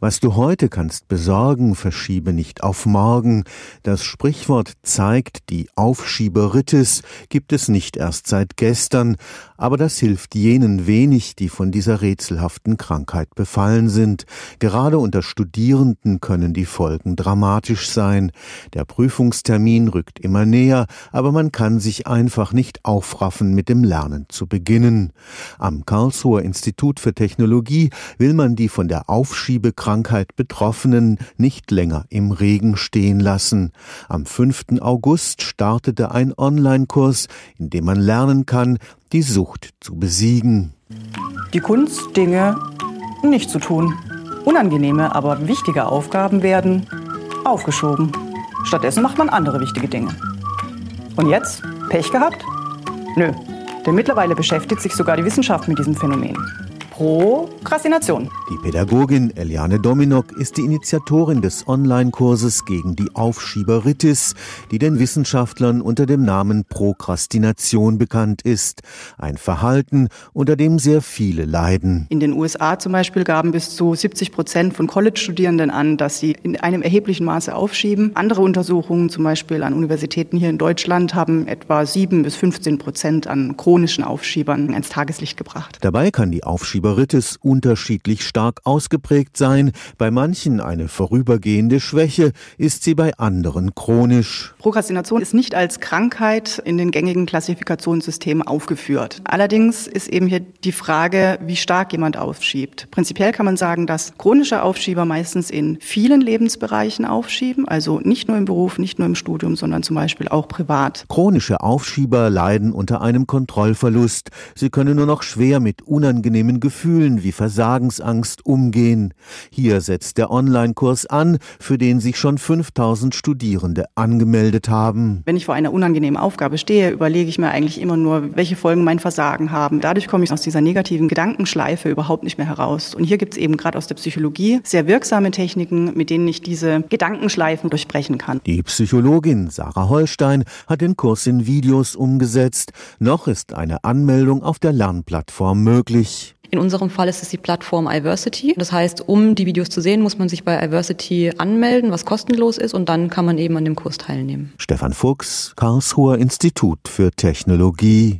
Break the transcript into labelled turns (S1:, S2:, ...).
S1: Was du heute kannst besorgen, verschiebe nicht auf morgen. Das Sprichwort zeigt, die Aufschieberitis gibt es nicht erst seit gestern, aber das hilft jenen wenig, die von dieser rätselhaften Krankheit befallen sind. Gerade unter Studierenden können die Folgen dramatisch sein. Der Prüfungstermin rückt immer näher, aber man kann sich einfach nicht aufraffen, mit dem Lernen zu beginnen. Am Karlsruher Institut für Technologie will man die von der Aufschiebekrankheit Krankheit Betroffenen nicht länger im Regen stehen lassen. Am 5. August startete ein Online-Kurs, in dem man lernen kann, die Sucht zu besiegen.
S2: Die Kunst, Dinge nicht zu tun. Unangenehme, aber wichtige Aufgaben werden aufgeschoben. Stattdessen macht man andere wichtige Dinge. Und jetzt? Pech gehabt? Nö, denn mittlerweile beschäftigt sich sogar die Wissenschaft mit diesem Phänomen. Prokrastination.
S1: Die Pädagogin Eliane Dominok ist die Initiatorin des Online-Kurses gegen die Aufschieberitis, die den Wissenschaftlern unter dem Namen Prokrastination bekannt ist. Ein Verhalten, unter dem sehr viele leiden.
S2: In den USA zum Beispiel gaben bis zu 70 Prozent von College-Studierenden an, dass sie in einem erheblichen Maße aufschieben. Andere Untersuchungen, zum Beispiel an Universitäten hier in Deutschland, haben etwa 7 bis 15 Prozent an chronischen Aufschiebern ins Tageslicht gebracht.
S1: Dabei kann die Aufschieber Berittes unterschiedlich stark ausgeprägt sein. Bei manchen eine vorübergehende Schwäche, ist sie bei anderen chronisch.
S2: Prokrastination ist nicht als Krankheit in den gängigen Klassifikationssystemen aufgeführt. Allerdings ist eben hier die Frage, wie stark jemand aufschiebt. Prinzipiell kann man sagen, dass chronische Aufschieber meistens in vielen Lebensbereichen aufschieben, also nicht nur im Beruf, nicht nur im Studium, sondern zum Beispiel auch privat.
S1: Chronische Aufschieber leiden unter einem Kontrollverlust. Sie können nur noch schwer mit unangenehmen Gefühlen Gefühlen wie Versagensangst umgehen. Hier setzt der Online-Kurs an, für den sich schon 5000 Studierende angemeldet haben.
S2: Wenn ich vor einer unangenehmen Aufgabe stehe, überlege ich mir eigentlich immer nur, welche Folgen mein Versagen haben. Dadurch komme ich aus dieser negativen Gedankenschleife überhaupt nicht mehr heraus. Und hier gibt es eben gerade aus der Psychologie sehr wirksame Techniken, mit denen ich diese Gedankenschleifen durchbrechen kann.
S1: Die Psychologin Sarah Holstein hat den Kurs in Videos umgesetzt. Noch ist eine Anmeldung auf der Lernplattform möglich.
S3: In unserem Fall ist es die Plattform iVersity. Das heißt, um die Videos zu sehen, muss man sich bei iVersity anmelden, was kostenlos ist, und dann kann man eben an dem Kurs teilnehmen.
S1: Stefan Fuchs, Karlsruher Institut für Technologie.